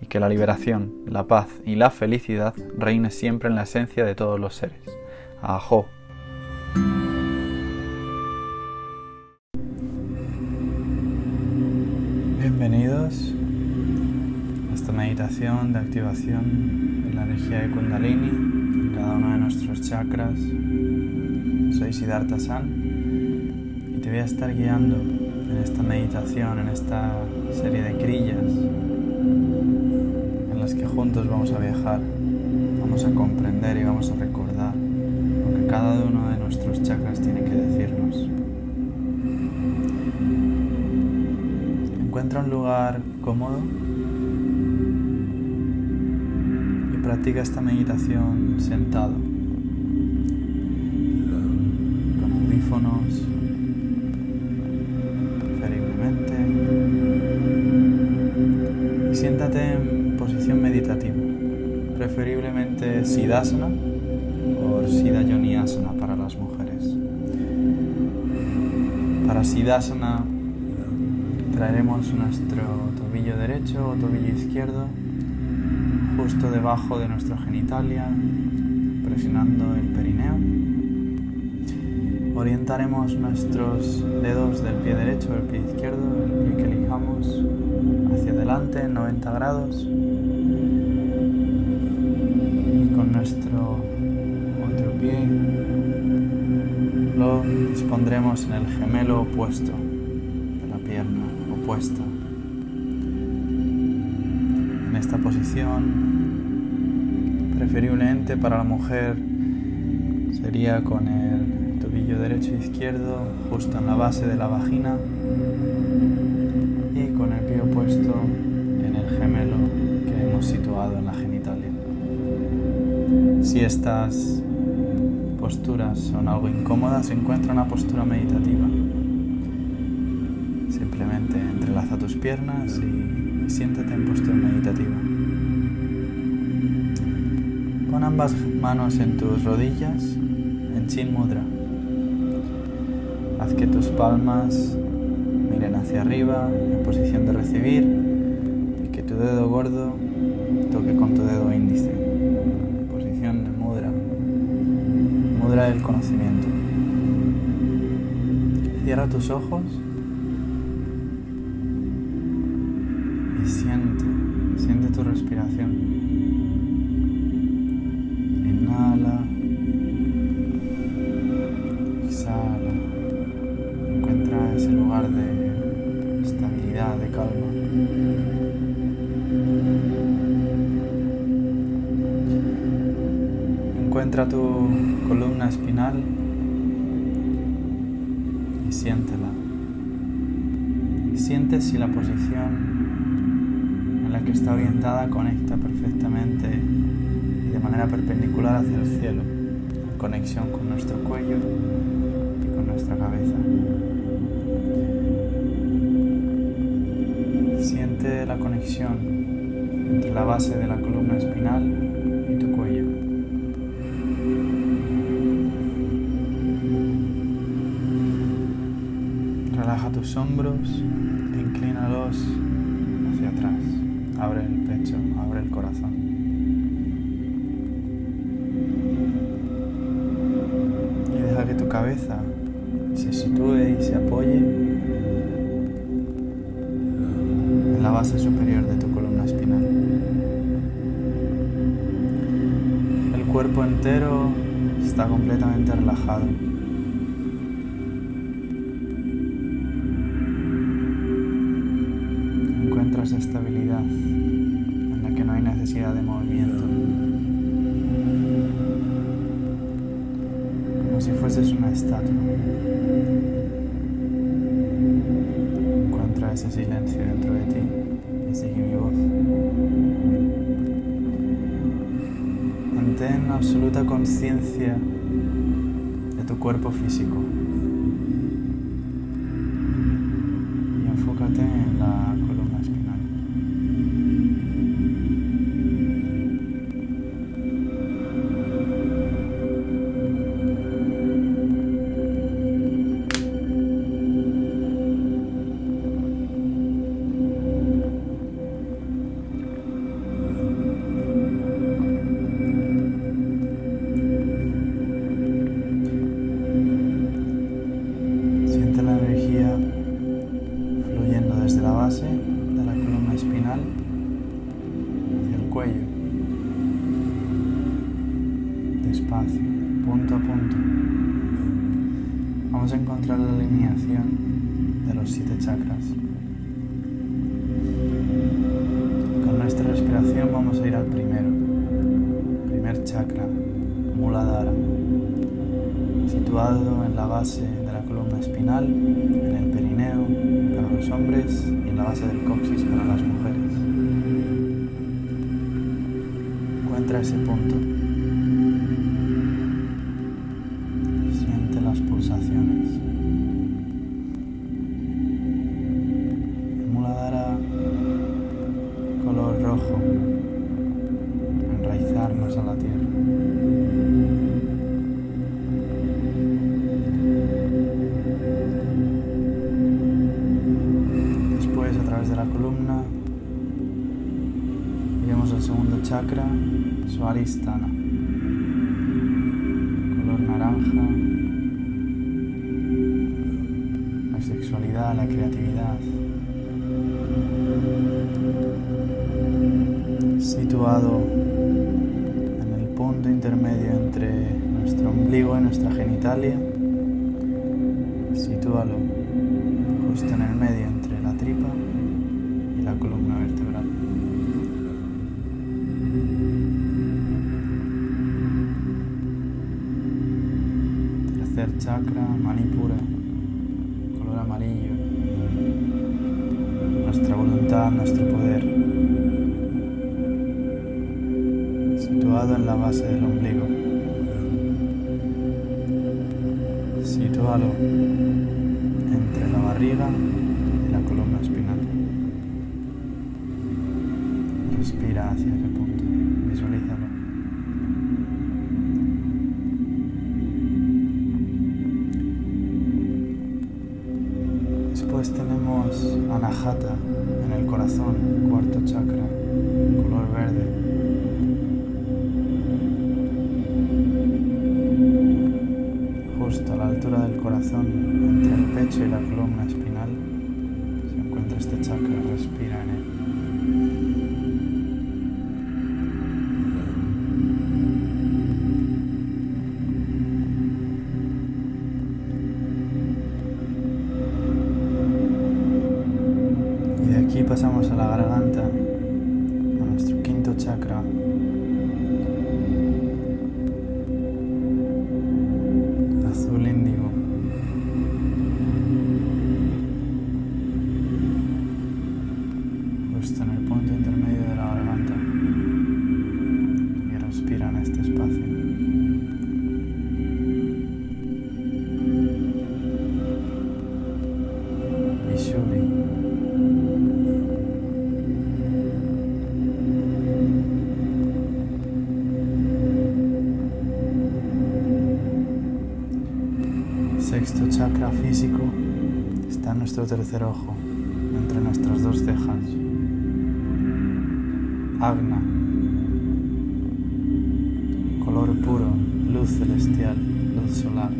y que la liberación, la paz y la felicidad reine siempre en la esencia de todos los seres. Ajo. Bienvenidos a esta meditación de activación de la energía de Kundalini en cada uno de nuestros chakras. Soy Siddhartha San y te voy a estar guiando en esta meditación, en esta serie de crillas en las que juntos vamos a viajar, vamos a comprender y vamos a recordar lo que cada uno de nuestros chakras tiene que decirnos. Encuentra un lugar cómodo y practica esta meditación sentado, con audífonos, Siddhasana o Siddha Yoniasana para las mujeres. Para Siddhasana traeremos nuestro tobillo derecho o tobillo izquierdo justo debajo de nuestra genitalia, presionando el perineo. Orientaremos nuestros dedos del pie derecho al pie izquierdo, el pie que elijamos, hacia adelante en 90 grados. Nuestro otro pie lo dispondremos en el gemelo opuesto de la pierna opuesta. En esta posición, preferiblemente para la mujer, sería con el tobillo derecho e izquierdo justo en la base de la vagina Si estas posturas son algo incómodas, encuentra una postura meditativa. Simplemente entrelaza tus piernas y siéntate en postura meditativa. Pon ambas manos en tus rodillas en Chin Mudra. Haz que tus palmas miren hacia arriba en posición de recibir y que tu dedo gordo toque con tu dedo índice. Del conocimiento. Cierra tus ojos y siéntela. Siente si la posición en la que está orientada conecta perfectamente y de manera perpendicular hacia el cielo, en conexión con nuestro cuello y con nuestra cabeza. Siente la conexión entre la base de la columna espinal hombros inclínalos hacia atrás. Abre el pecho, abre el corazón. Y deja que tu cabeza se sitúe y se apoye en la base superior de tu columna espinal. El cuerpo entero está completamente relajado. Cuerpo físico siete chakras. Con nuestra respiración vamos a ir al primero. Primer chakra, Muladhara situado en la base de la columna espinal, en el perineo para los hombres y en la base del coxis para las mujeres. Encuentra ese punto. Chakra, Manipura, color amarillo. Nuestra voluntad, nuestro poder. Situado en la base del ombligo. Sitúalo entre la barriga y la columna espinal. Respira hacia ese punto, visualízalo. Tercer ojo, entre nuestras dos cejas. Agna, color puro, luz celestial, luz solar,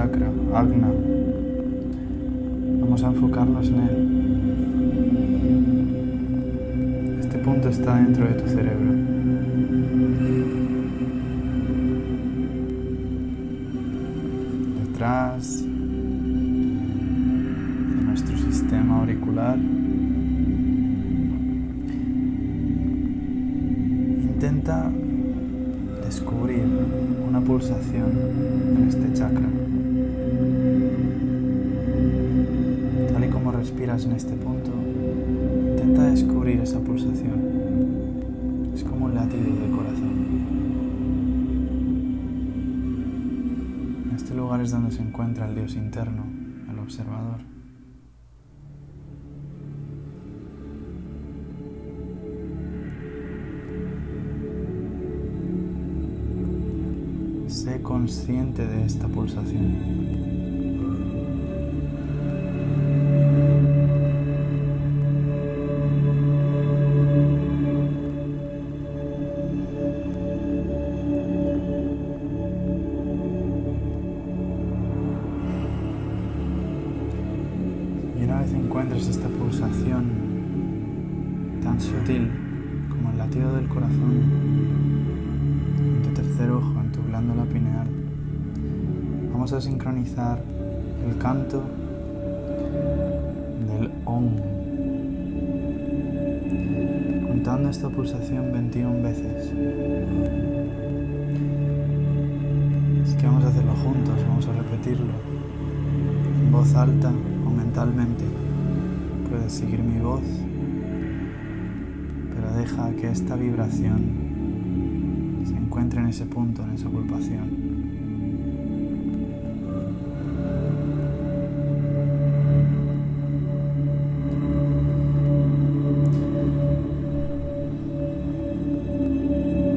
chakra, Agna, vamos a enfocarnos en encuentra el Dios interno, el observador. Sé consciente de esta pulsación. Vez encuentres esta pulsación tan sutil como el latido del corazón en tu tercer ojo, en tu glándula pineal, vamos a sincronizar el canto del OM, contando esta pulsación 21 veces. Es que vamos a hacerlo juntos, vamos a repetirlo en voz alta mentalmente. Puedes seguir mi voz, pero deja que esta vibración se encuentre en ese punto, en esa pulpación.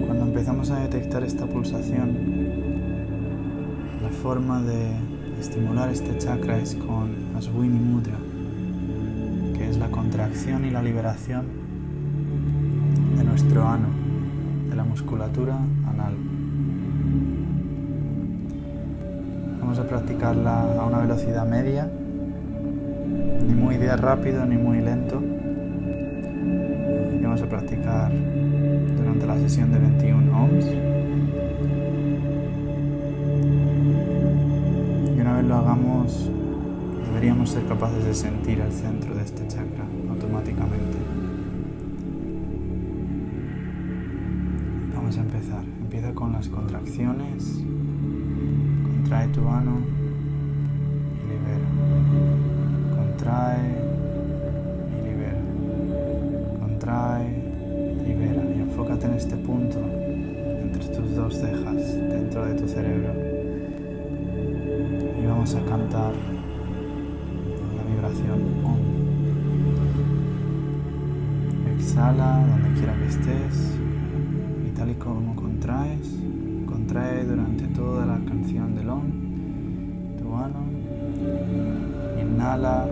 Cuando empezamos a detectar esta pulsación, la forma de estimular este chakra es con Aswini Mudra, que es la contracción y la liberación de nuestro ano, de la musculatura anal. Vamos a practicarla a una velocidad media, ni muy rápido ni muy lento. Y vamos a practicar durante la sesión de 21 ohms. Ser capaces de sentir el centro de este chakra automáticamente. Vamos a empezar. Empieza con las contracciones. Contrae tu ano y libera. Contrae y libera. Contrae y libera. Y enfócate en este punto entre tus dos cejas dentro de tu cerebro. Y vamos a cantar Exhala donde quiera que estés y tal y como contraes, contrae durante toda la canción del OM tu ano. Inhala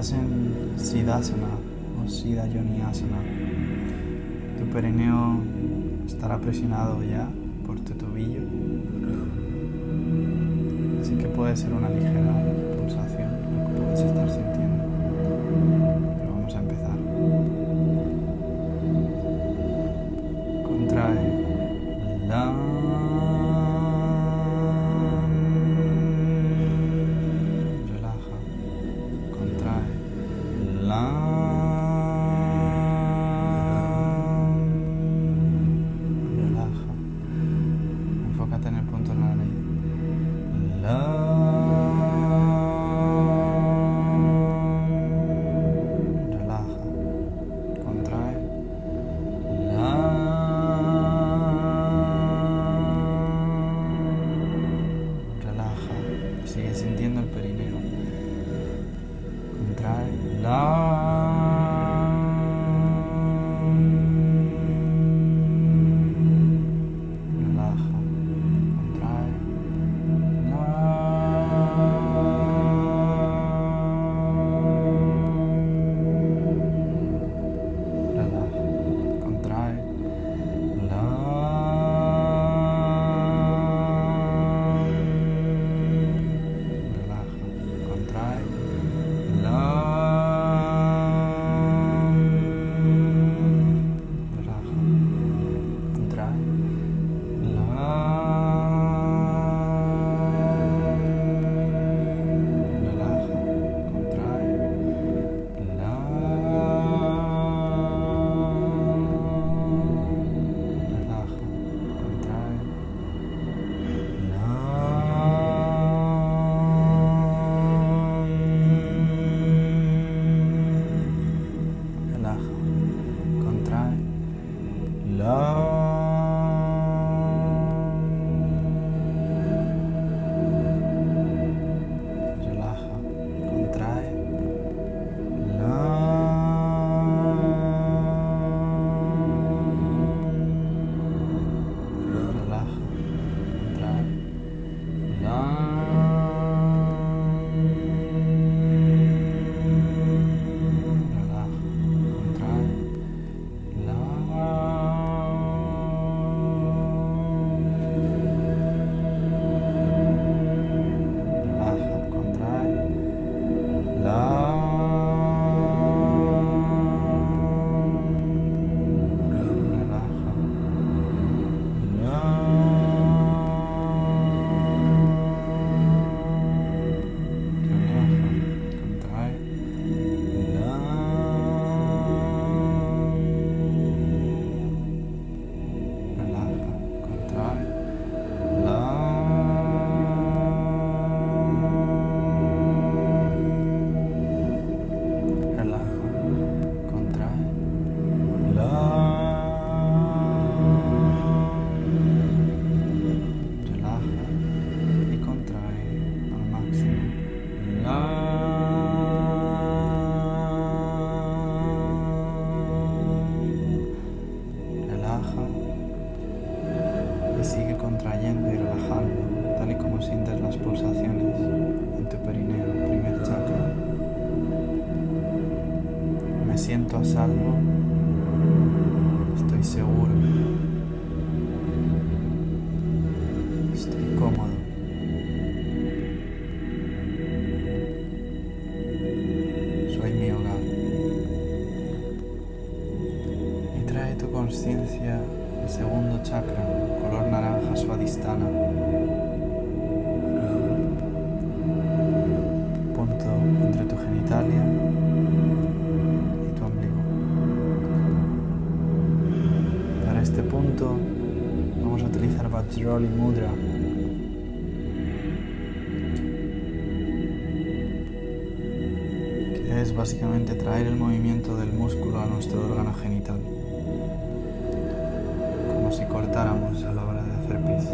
estás en Siddhasana o Siddhayoniasana. Tu perineo estará presionado ya por tu tobillo. Así que puede ser una ligera es básicamente traer el movimiento del músculo a nuestro órgano genital, como si cortáramos a la hora de hacer pis.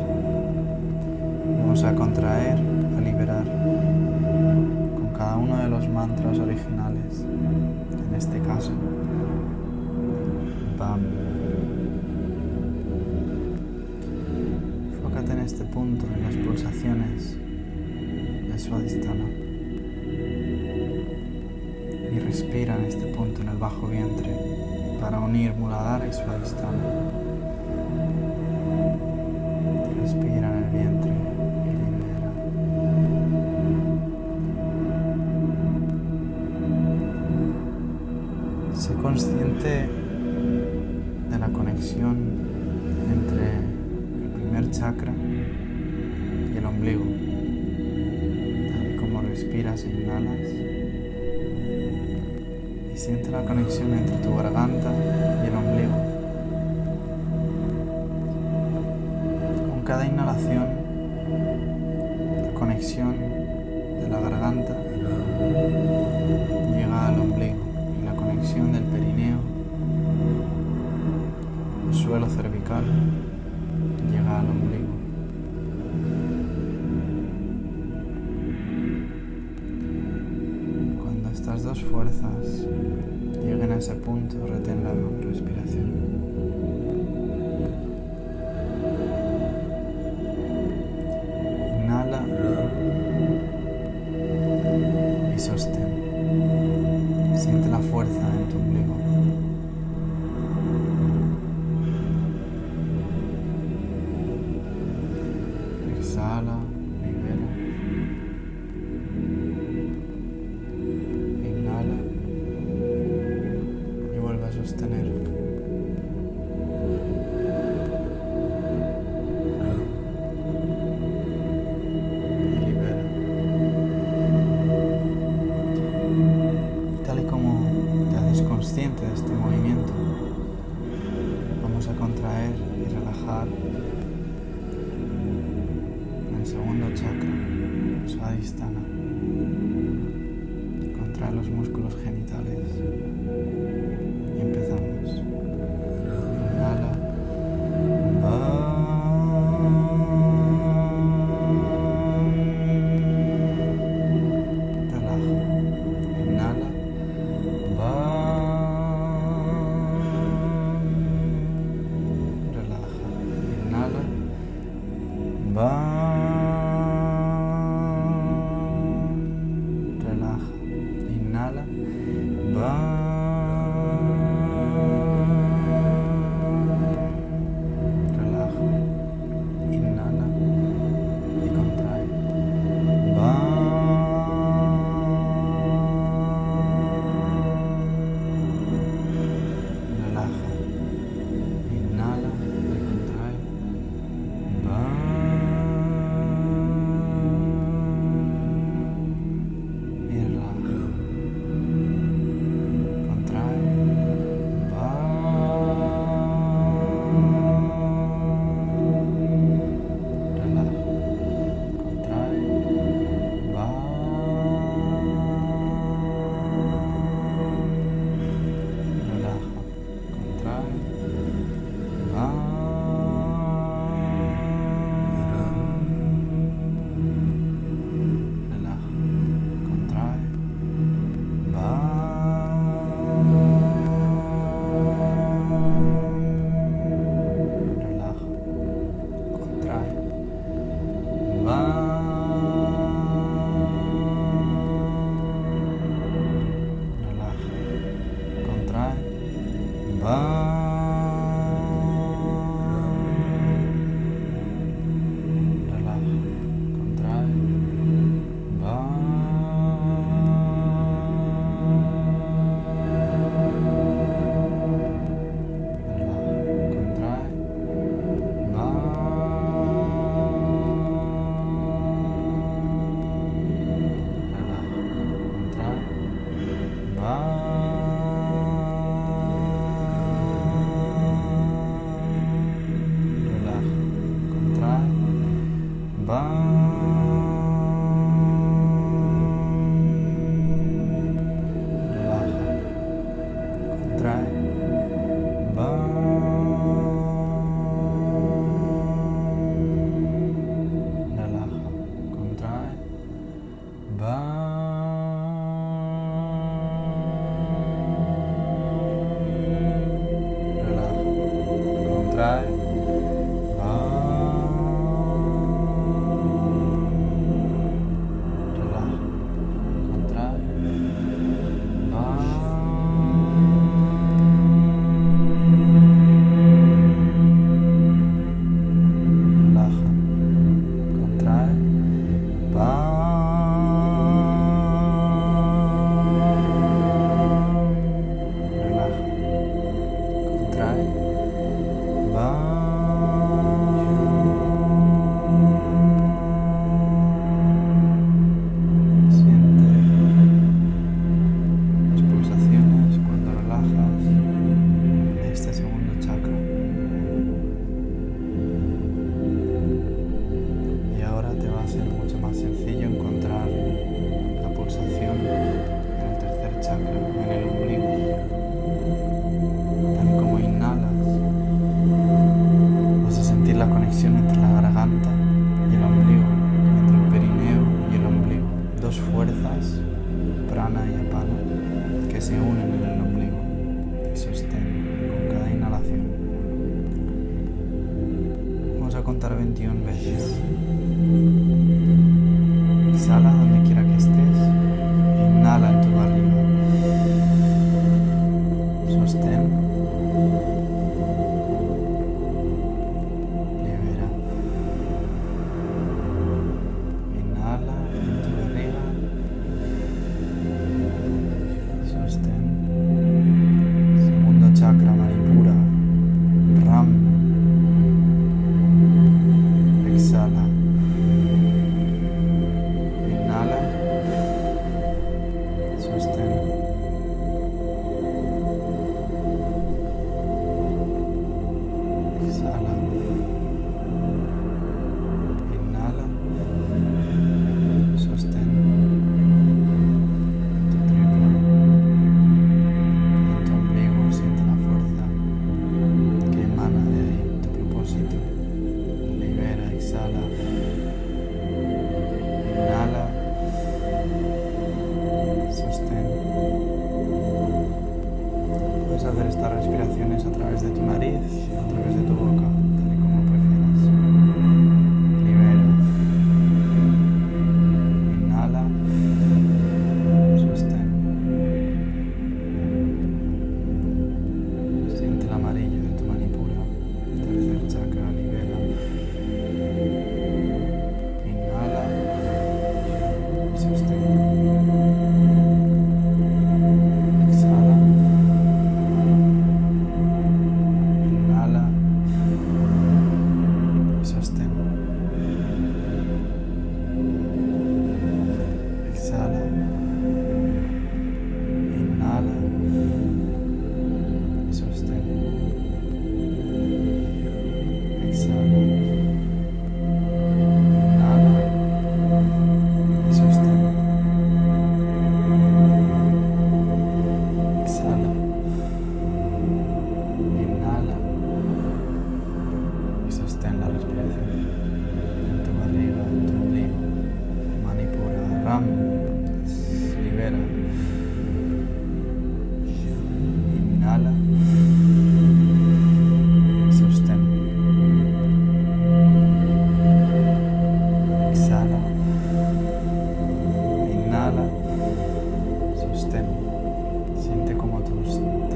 Vamos a contraer, a liberar con cada uno de los mantras originales, en este caso, BAM. Enfócate en este punto, en las pulsaciones de Swadhisthana y respira en este punto en el bajo vientre para unir Muladhara y Swadhisthana. Respira en el vientre y libera. Sé consciente de la conexión entre el primer chakra y el ombligo, tal y como respiras e inhalas siente la conexión entre tu garganta y el ombligo. Con cada inhalación, Exhala,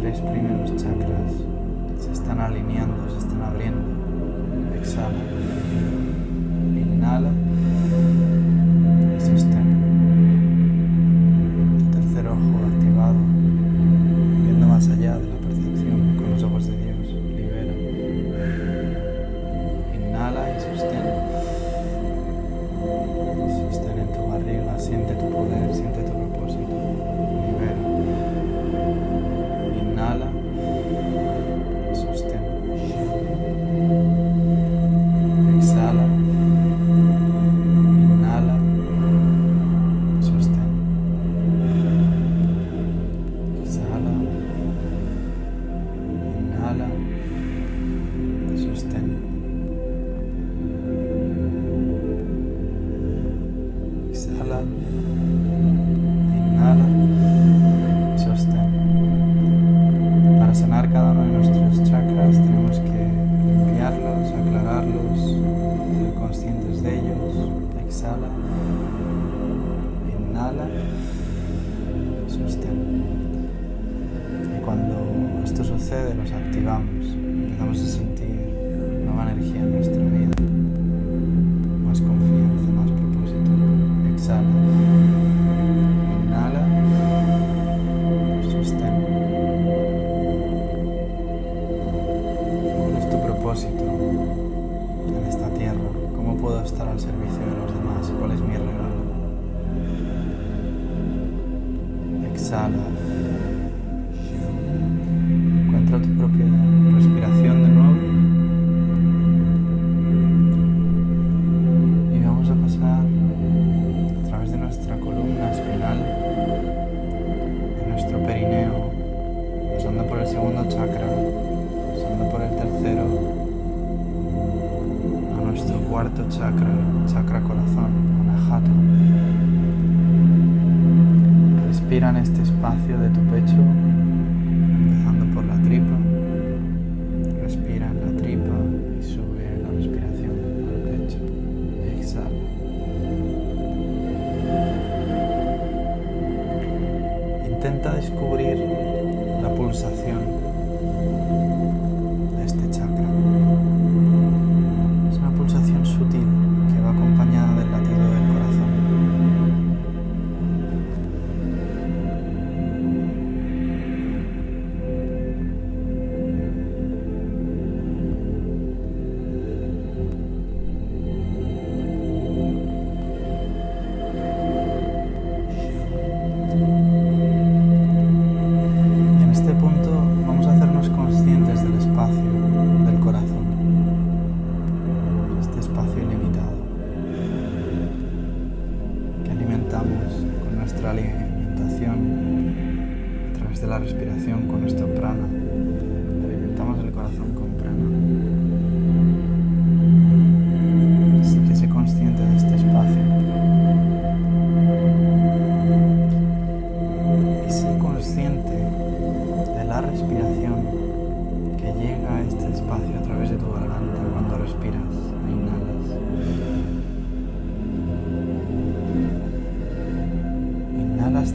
tres primeros chakras se están alineando, se están abriendo. Exhala. Inhala.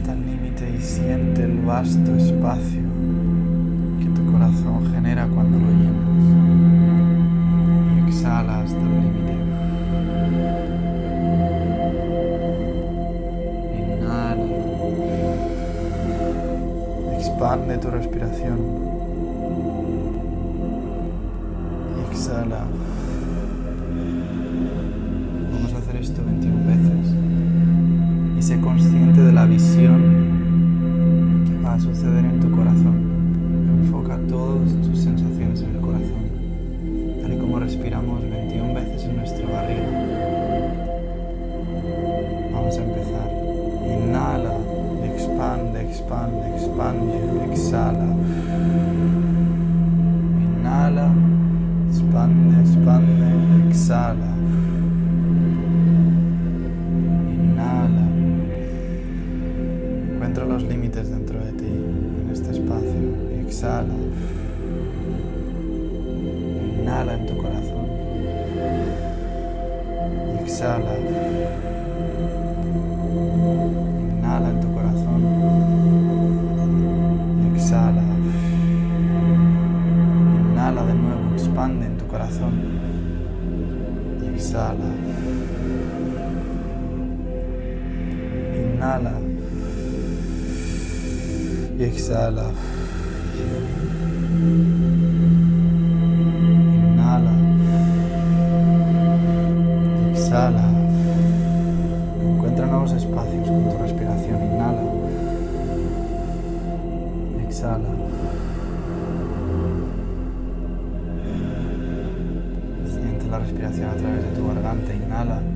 hasta el límite y siente el vasto espacio que tu corazón genera cuando lo llenas. Exhala hasta el límite. Inhala. Expande tu respiración. Exhala. Vamos a hacer esto 20 exhala. Inhala. Exhala. Encuentra nuevos espacios con tu respiración. Inhala. Exhala. Siente la respiración a través de tu garganta. Inhala.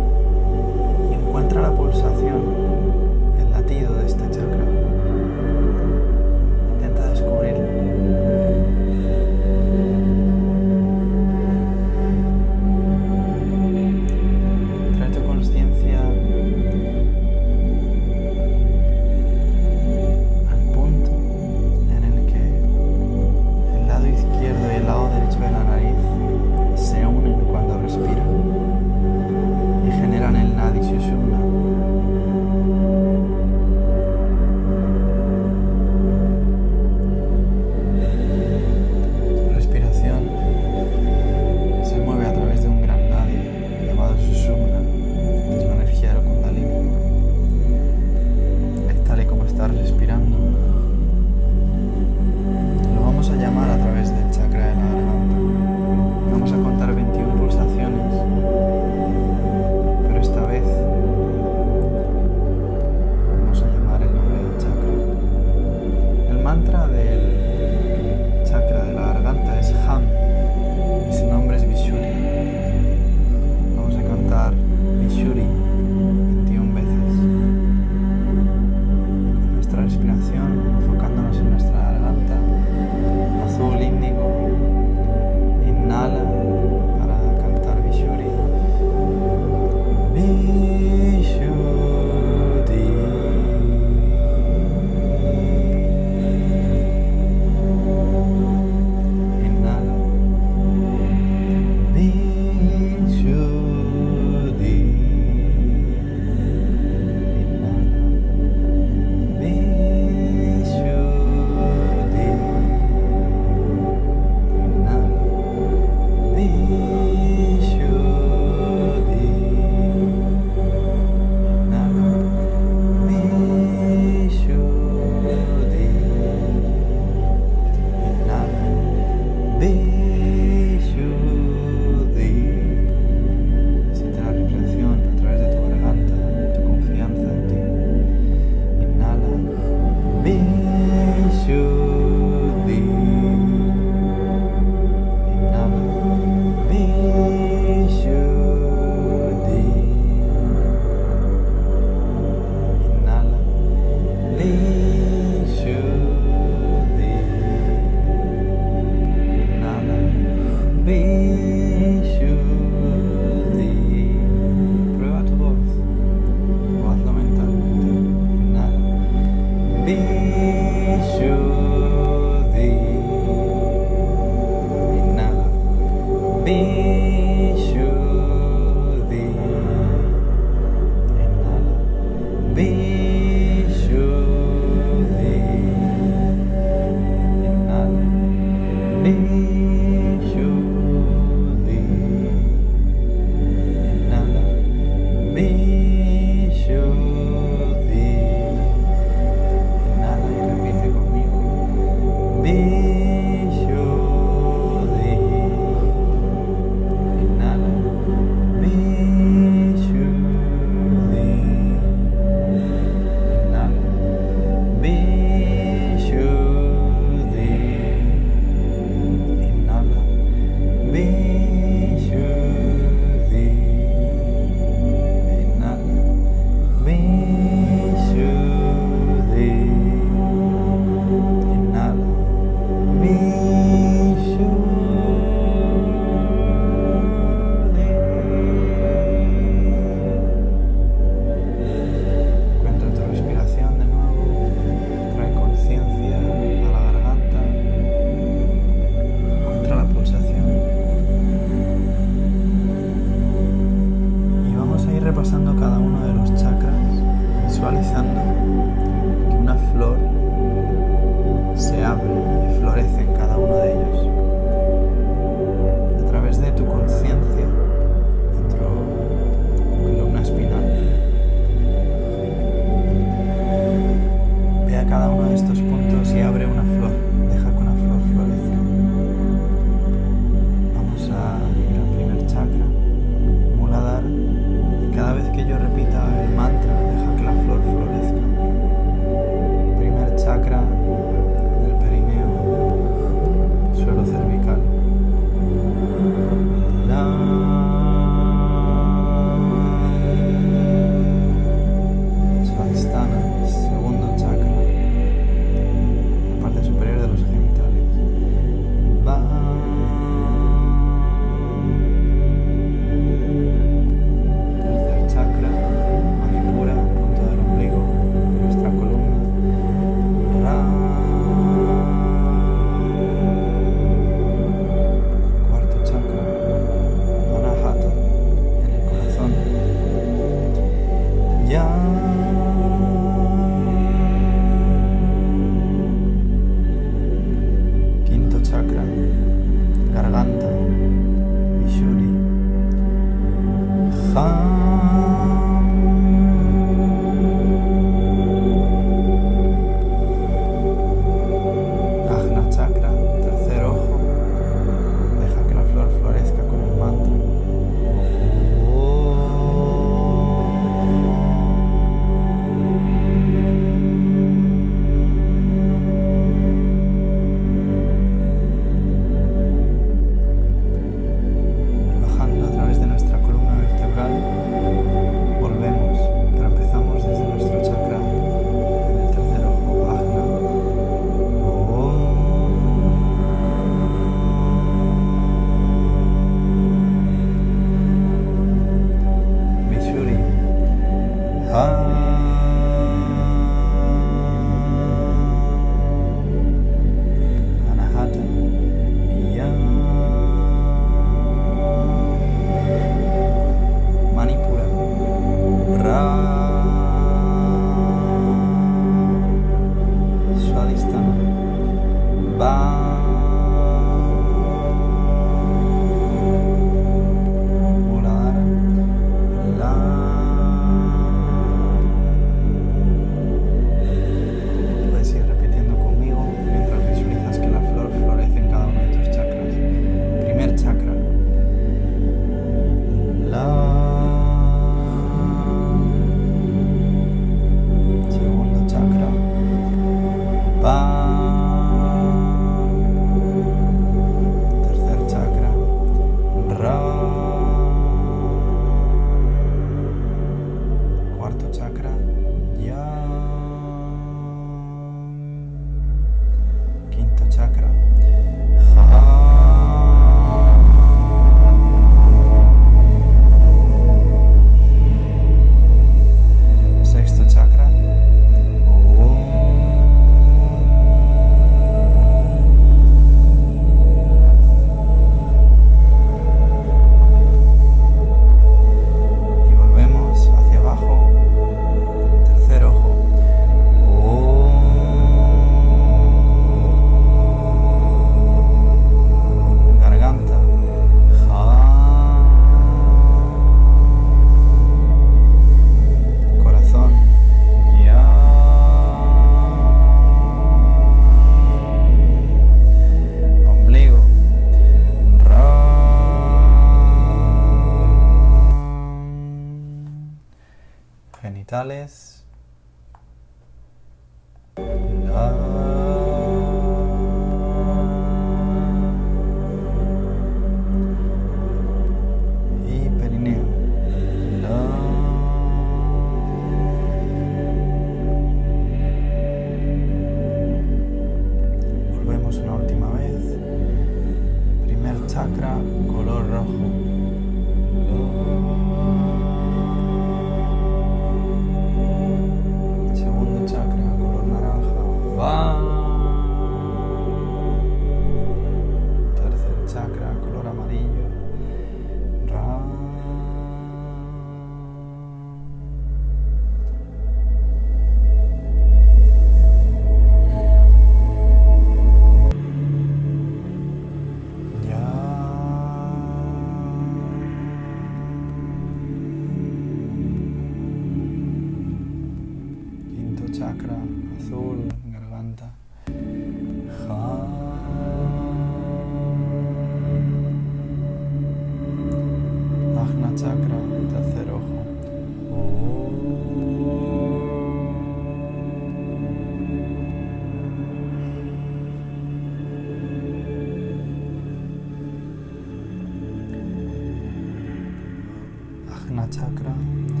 Ajna chakra.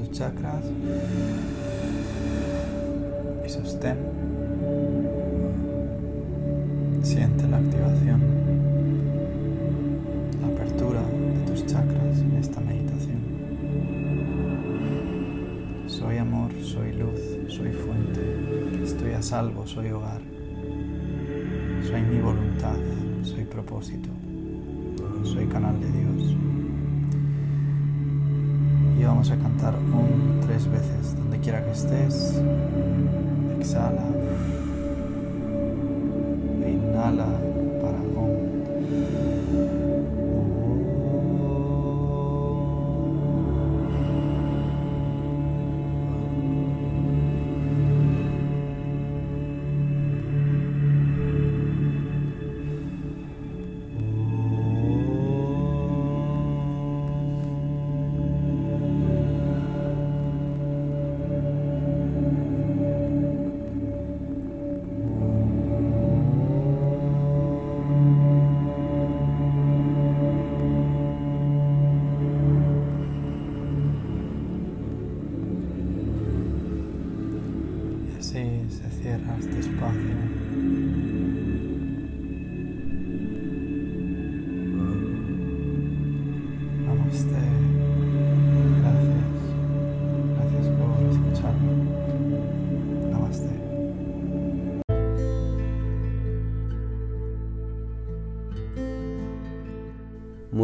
Tus chakras y sostén. Siente la activación, la apertura de tus chakras en esta meditación. Soy amor, soy luz, soy fuente, estoy a salvo, soy hogar. Soy mi voluntad, soy propósito, vamos a cantar un tres veces, donde quiera que estés.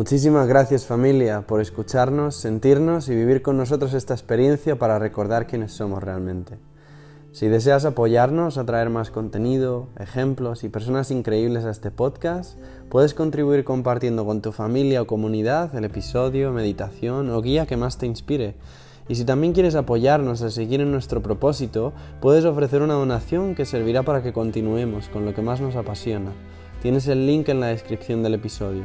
Muchísimas gracias familia por escucharnos, sentirnos y vivir con nosotros esta experiencia para recordar quiénes somos realmente. Si deseas apoyarnos a traer más contenido, ejemplos y personas increíbles a este podcast, puedes contribuir compartiendo con tu familia o comunidad el episodio, meditación o guía que más te inspire. Y si también quieres apoyarnos a seguir en nuestro propósito, puedes ofrecer una donación que servirá para que continuemos con lo que más nos apasiona. Tienes el link en la descripción del episodio.